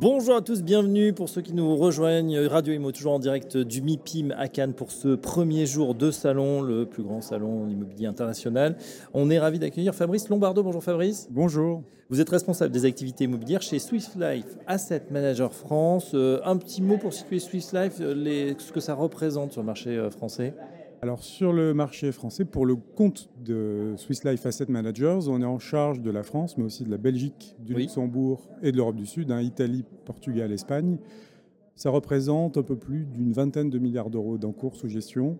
Bonjour à tous, bienvenue pour ceux qui nous rejoignent. Radio Imo, toujours en direct du MIPIM à Cannes pour ce premier jour de salon, le plus grand salon immobilier international. On est ravi d'accueillir Fabrice Lombardo. Bonjour Fabrice. Bonjour. Vous êtes responsable des activités immobilières chez Swiss Life Asset Manager France. Euh, un petit mot pour situer Swiss Life, euh, les, ce que ça représente sur le marché euh, français alors sur le marché français, pour le compte de Swiss Life Asset Managers, on est en charge de la France, mais aussi de la Belgique, du Luxembourg et de l'Europe du Sud, hein, Italie, Portugal, Espagne. Ça représente un peu plus d'une vingtaine de milliards d'euros d'encours sous gestion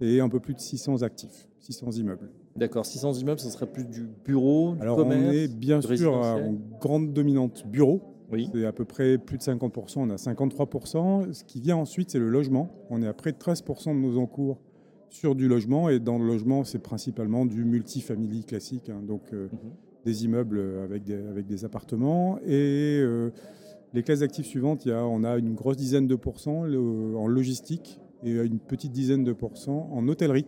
et un peu plus de 600 actifs, 600 immeubles. D'accord, 600 immeubles, ce serait plus du bureau, du Alors commerce, on est bien sûr en grande dominante bureau. Oui. C'est à peu près plus de 50%, on a 53%. Ce qui vient ensuite, c'est le logement. On est à près de 13% de nos encours sur du logement. Et dans le logement, c'est principalement du multifamily classique, hein, donc euh, Mhm. des immeubles avec des, avec des appartements. Et euh, les classes d'actifs suivantes, il y a, on a une grosse dizaine de pourcents le- en logistique et une petite dizaine de pourcents en hôtellerie.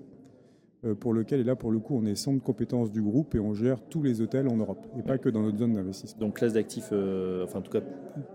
Euh, Pour lequel, et là pour le coup, on est centre de compétences du groupe et on gère tous les hôtels en Europe et pas que dans notre zone d'investissement. Donc classe d'actifs, euh, enfin en tout cas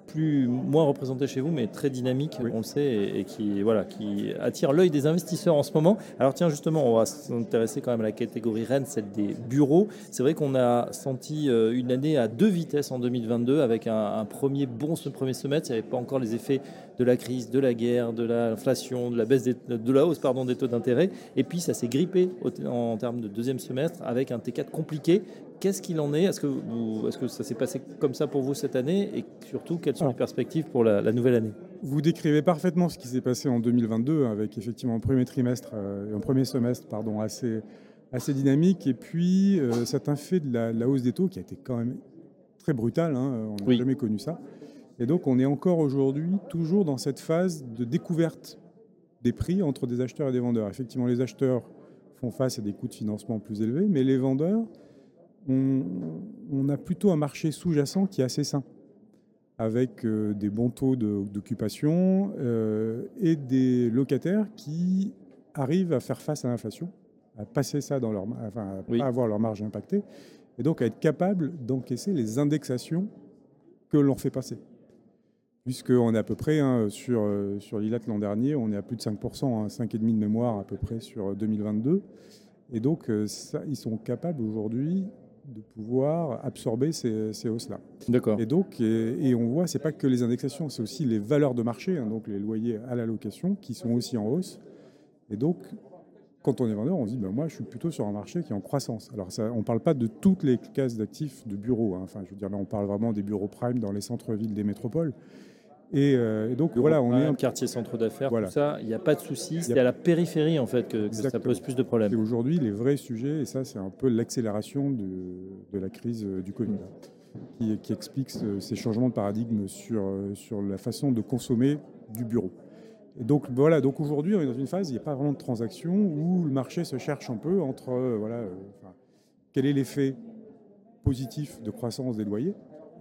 plus moins représentée chez vous, mais très dynamique, Oui. on le sait, et, et qui voilà, qui attire l'œil des investisseurs en ce moment. Alors tiens justement, on va s'intéresser quand même à la catégorie Rennes, celle des bureaux. C'est vrai qu'on a senti euh, une année à deux vitesses en 2022, avec un, un premier bon ce premier semestre. Il n'y avait pas encore les effets de la crise, de la guerre, de l'inflation, de la baisse des- de la hausse pardon des taux d'intérêt. Et puis ça s'est grippé en termes de deuxième semestre avec un T4 compliqué. Qu'est-ce qu'il en est? Est-ce que, vous- est-ce que ça s'est passé comme ça pour vous cette année? Et surtout, quelles sont les perspectives pour la, la nouvelle année? Vous décrivez parfaitement ce qui s'est passé en 2022 avec effectivement un premier trimestre, euh, un premier semestre pardon, assez, assez dynamique et puis euh, cet fait de la, la hausse des taux qui a été quand même très brutale, hein, on n'a Oui. jamais connu ça. Et donc on est encore aujourd'hui toujours dans cette phase de découverte des prix entre des acheteurs et des vendeurs. Effectivement, les acheteurs font face à des coûts de financement plus élevés, mais les vendeurs, on, on a plutôt un marché sous-jacent qui est assez sain avec euh, des bons taux d'occupation euh, et des locataires qui arrivent à faire face à l'inflation, à passer ça dans leur, enfin, à Oui. pas avoir leur marge impactée, et donc à être capable d'encaisser les indexations que l'on fait passer. Puisqu'on est à peu près, hein, sur, euh, sur l'ILAT l'an dernier, on est à plus de 5%, hein, 5,5% de mémoire à peu près sur 2022. Et donc, euh, ça, ils sont capables aujourd'hui de pouvoir absorber ces, ces hausses-là. D'accord. Et donc, et, et on voit, c'est pas que les indexations, c'est aussi les valeurs de marché, hein, donc les loyers à la location, qui sont aussi en hausse. Et donc, quand on est vendeur, on se dit, ben moi, je suis plutôt sur un marché qui est en croissance. Alors, ça, on ne parle pas de toutes les cases d'actifs de bureaux. hein. Enfin, je veux dire, là, on parle vraiment des bureaux prime dans les centres-villes des métropoles. Et, euh, et donc, voilà, on est un quartier centre d'affaires, Voilà. tout ça, il n'y a pas de souci. C'est a- à la périphérie en fait que, que ça pose plus de Et problèmes. aujourd'hui, les vrais sujets, et ça, c'est un peu l'accélération de, de la crise euh, du Covid, qui, qui explique ce- ces changements de paradigme sur, euh, sur la façon de consommer du bureau. Et donc, voilà, donc aujourd'hui, on est dans une phase, il n'y a pas vraiment de transaction, où le marché se cherche un peu entre, euh, voilà, euh, enfin, quel est l'effet positif de croissance des loyers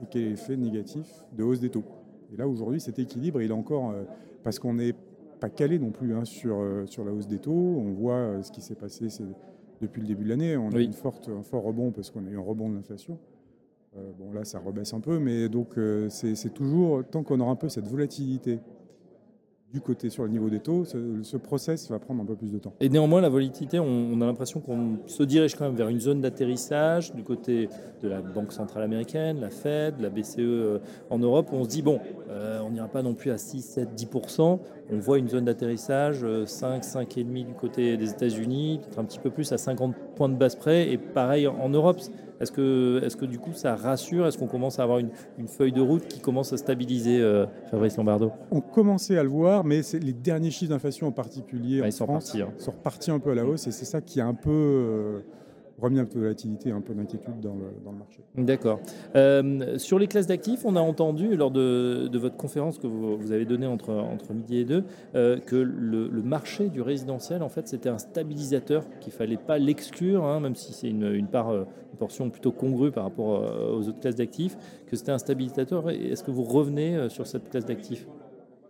et quel est l'effet négatif de hausse des taux. Et là, aujourd'hui, cet équilibre, il est encore, euh, parce qu'on n'est pas calé non plus hein, sur, euh, sur la hausse des taux. On voit euh, ce qui s'est passé depuis le début de l'année. On a une forte, un fort rebond parce qu'on a eu un rebond de l'inflation. Euh, bon, là, ça rebaisse un peu, mais donc euh, c'est toujours, tant qu'on aura un peu cette volatilité du côté sur le niveau des taux, ce, ce process va prendre un peu plus de temps. Et néanmoins, la volatilité, on, a l'impression qu'on se dirige quand même vers une zone d'atterrissage du côté de la Banque centrale américaine, la Fed, la BCE euh, en Europe. On se dit, bon, euh, on n'ira pas non plus à 6, 7, 10%. On voit une zone d'atterrissage, euh, 5, 5,5 du côté des États-Unis, peut-être un petit peu plus à 50 points de base près. Et pareil en Europe. Est-ce que, est que du coup ça rassure? Est-ce qu'on commence à avoir une, une feuille de route qui commence à stabiliser, euh, Fabrice Lombardo? On commençait à le voir, mais les derniers chiffres d'inflation en particulier Ah, en Ils sont France hein. sont repartis un peu à la hausse et c'est ça qui a un peu euh, remis un peu de volatilité, un peu d'inquiétude dans le, marché. D'accord. Euh, sur les classes d'actifs, on a entendu lors de, votre conférence que vous, avez donnée entre, entre midi et deux euh, que le, marché du résidentiel, en fait, c'était un stabilisateur, qu'il fallait pas l'exclure, hein, même si c'est une, part, une portion plutôt congrue par rapport aux autres classes d'actifs, que c'était un stabilisateur. Est-ce que vous revenez sur cette classe d'actifs?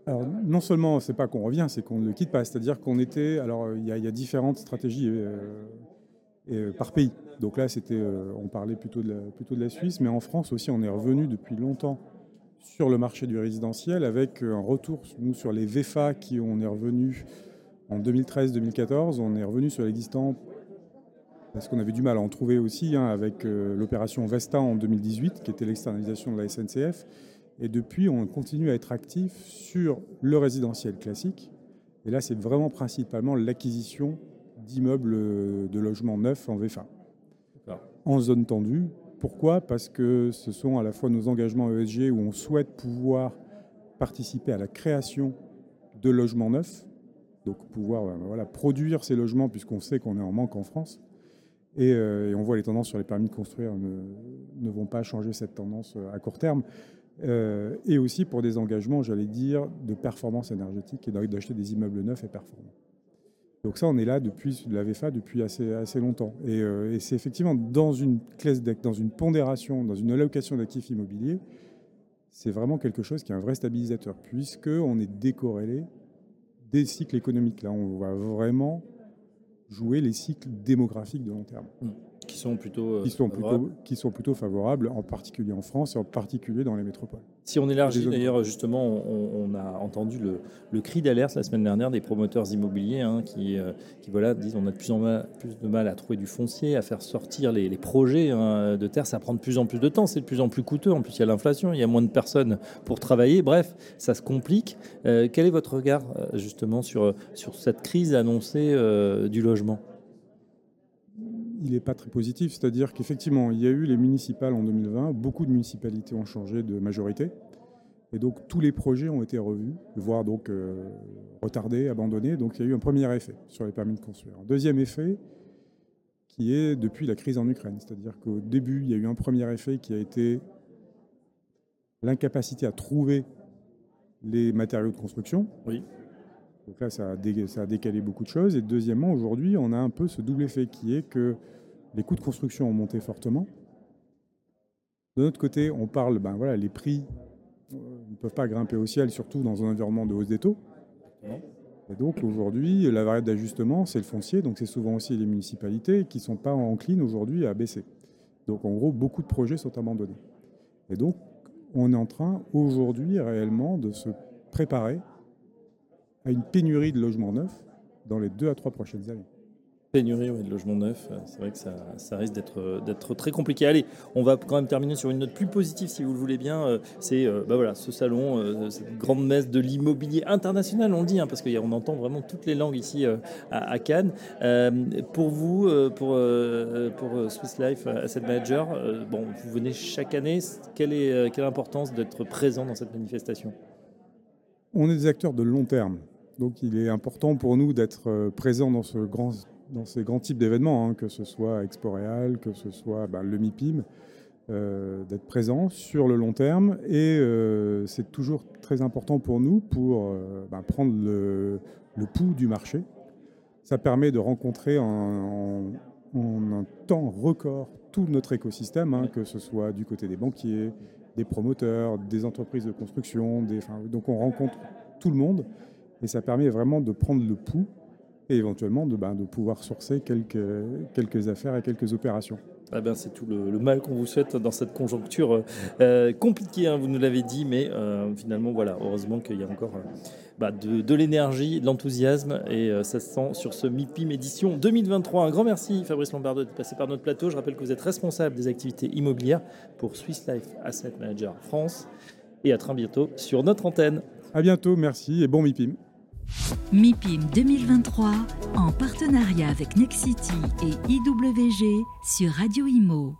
Alors, non seulement c'est pas qu'on revient, c'est qu'on ne le quitte pas. C'est-à-dire qu'on était. Alors, il y, a différentes stratégies euh, par pays. Donc là, c'était, euh, on parlait plutôt de, la, Suisse, mais en France aussi, on est revenu depuis longtemps sur le marché du résidentiel avec un retour, nous, sur les VFA qui on est revenu en 2013-2014, on est revenu sur l'existant parce qu'on avait du mal à en trouver aussi hein, avec euh, l'opération Vesta en 2018, qui était l'externalisation de la SNCF. Et depuis, on continue à être actif sur le résidentiel classique. Et là, c'est vraiment principalement l'acquisition d'immeubles de logements neufs en VFA. En zone tendue. Pourquoi? Parce que ce sont à la fois nos engagements ESG où on souhaite pouvoir participer à la création de logements neufs, donc pouvoir euh, voilà, produire ces logements puisqu'on sait qu'on est en manque en France. Euh, et, on voit les tendances sur les permis de construire ne, ne vont pas changer cette tendance euh, à court terme. et aussi pour des engagements, j'allais dire, de performance énergétique et d'acheter des immeubles neufs et performants. Donc ça, on est là depuis la VFA depuis assez, assez longtemps. Euh, et, c'est effectivement dans une classe dans une pondération, dans une allocation d'actifs immobiliers, c'est vraiment quelque chose qui est un vrai stabilisateur, puisque on est décorrélé des cycles économiques. Là, on va vraiment jouer les cycles démographiques de long terme. Mmh qui sont plutôt, euh, qui sont plutôt, qui sont plutôt favorables, en particulier en France et en particulier dans les métropoles. Si on élargit, d'ailleurs, justement, on, a entendu le, cri d'alerte la semaine dernière des promoteurs immobiliers hein, qui, euh, qui voilà, disent on a de plus en plus de mal à trouver du foncier, à faire sortir les, projets hein, de terre. Ça prend de plus en plus de temps, c'est de plus en plus coûteux. En plus, il y a l'inflation, il y a moins de personnes pour travailler. Bref, ça se complique. Euh, quel est votre regard, justement, sur, sur cette crise annoncée du logement? Il n'est pas très positif. C'est-à-dire qu'effectivement, il y a eu les municipales en 2020, beaucoup de municipalités ont changé de majorité. Et donc tous les projets ont été revus, voire donc euh, retardés, abandonnés. Donc il y a eu un premier effet sur les permis de construire. Un deuxième effet qui est depuis la crise en Ukraine. C'est-à-dire qu'au début, il y a eu un premier effet qui a été l'incapacité à trouver les matériaux de construction. Oui. Donc là, ça a, décalé beaucoup de choses. Et deuxièmement, aujourd'hui, on a un peu ce double effet qui est que les coûts de construction ont monté fortement. De notre côté, on parle, ben voilà, les prix euh, ne peuvent pas grimper au ciel, surtout dans un environnement de hausse des taux. Et donc aujourd'hui, la variable d'ajustement, c'est le foncier, donc c'est souvent aussi les municipalités qui ne sont pas enclines aujourd'hui à baisser. Donc en gros, beaucoup de projets sont abandonnés. Et donc, on est en train aujourd'hui réellement de se préparer à une pénurie de logements neufs dans les deux à trois prochaines années. Pénurie de logements neufs, euh, c'est vrai que ça, risque d'être très compliqué. Allez, on va quand même terminer sur une note plus positive si vous le voulez bien. Euh, c'est euh, bah voilà, ce salon, cette grande messe de l'immobilier international, on le dit, hein, parce qu'on entend vraiment toutes les langues ici à, Cannes. pour vous, pour, Swiss Life Asset Manager, bon, vous venez chaque année. Quelle est quelle importance d'être présent dans cette manifestation? On est des acteurs de long terme. Donc il est important pour nous d'être euh, présents dans, ce grand, ces grands types d'événements, hein, que ce soit Exporeal, que ce soit ben, le MIPIM, euh, d'être présent sur le long terme. Et euh, c'est toujours très important pour nous pour ben, prendre le, pouls du marché. Ça permet de rencontrer en, un temps record tout notre écosystème, hein, que ce soit du côté des banquiers, des promoteurs, des entreprises de construction. Donc on rencontre tout le monde. Et ça permet vraiment de prendre le pouls et éventuellement de, ben, de pouvoir sourcer quelques, quelques affaires et quelques opérations. Ah ben, c'est tout le, mal qu'on vous souhaite dans cette conjoncture euh, compliquée, hein, vous nous l'avez dit, mais euh, finalement, voilà, heureusement qu'il y a encore euh, bah, de, de l'énergie, de l'enthousiasme, et ça se sent sur ce MIPIM édition 2023. Un grand merci, Fabrice Lombardo, de passer par notre plateau. Je rappelle que vous êtes responsable des activités immobilières pour Swiss Life Asset Manager France, et à très bientôt sur notre antenne. À bientôt, merci, et bon MIPIM. MIPIM 2023 en partenariat avec Nexity et IWG sur Radio Imo.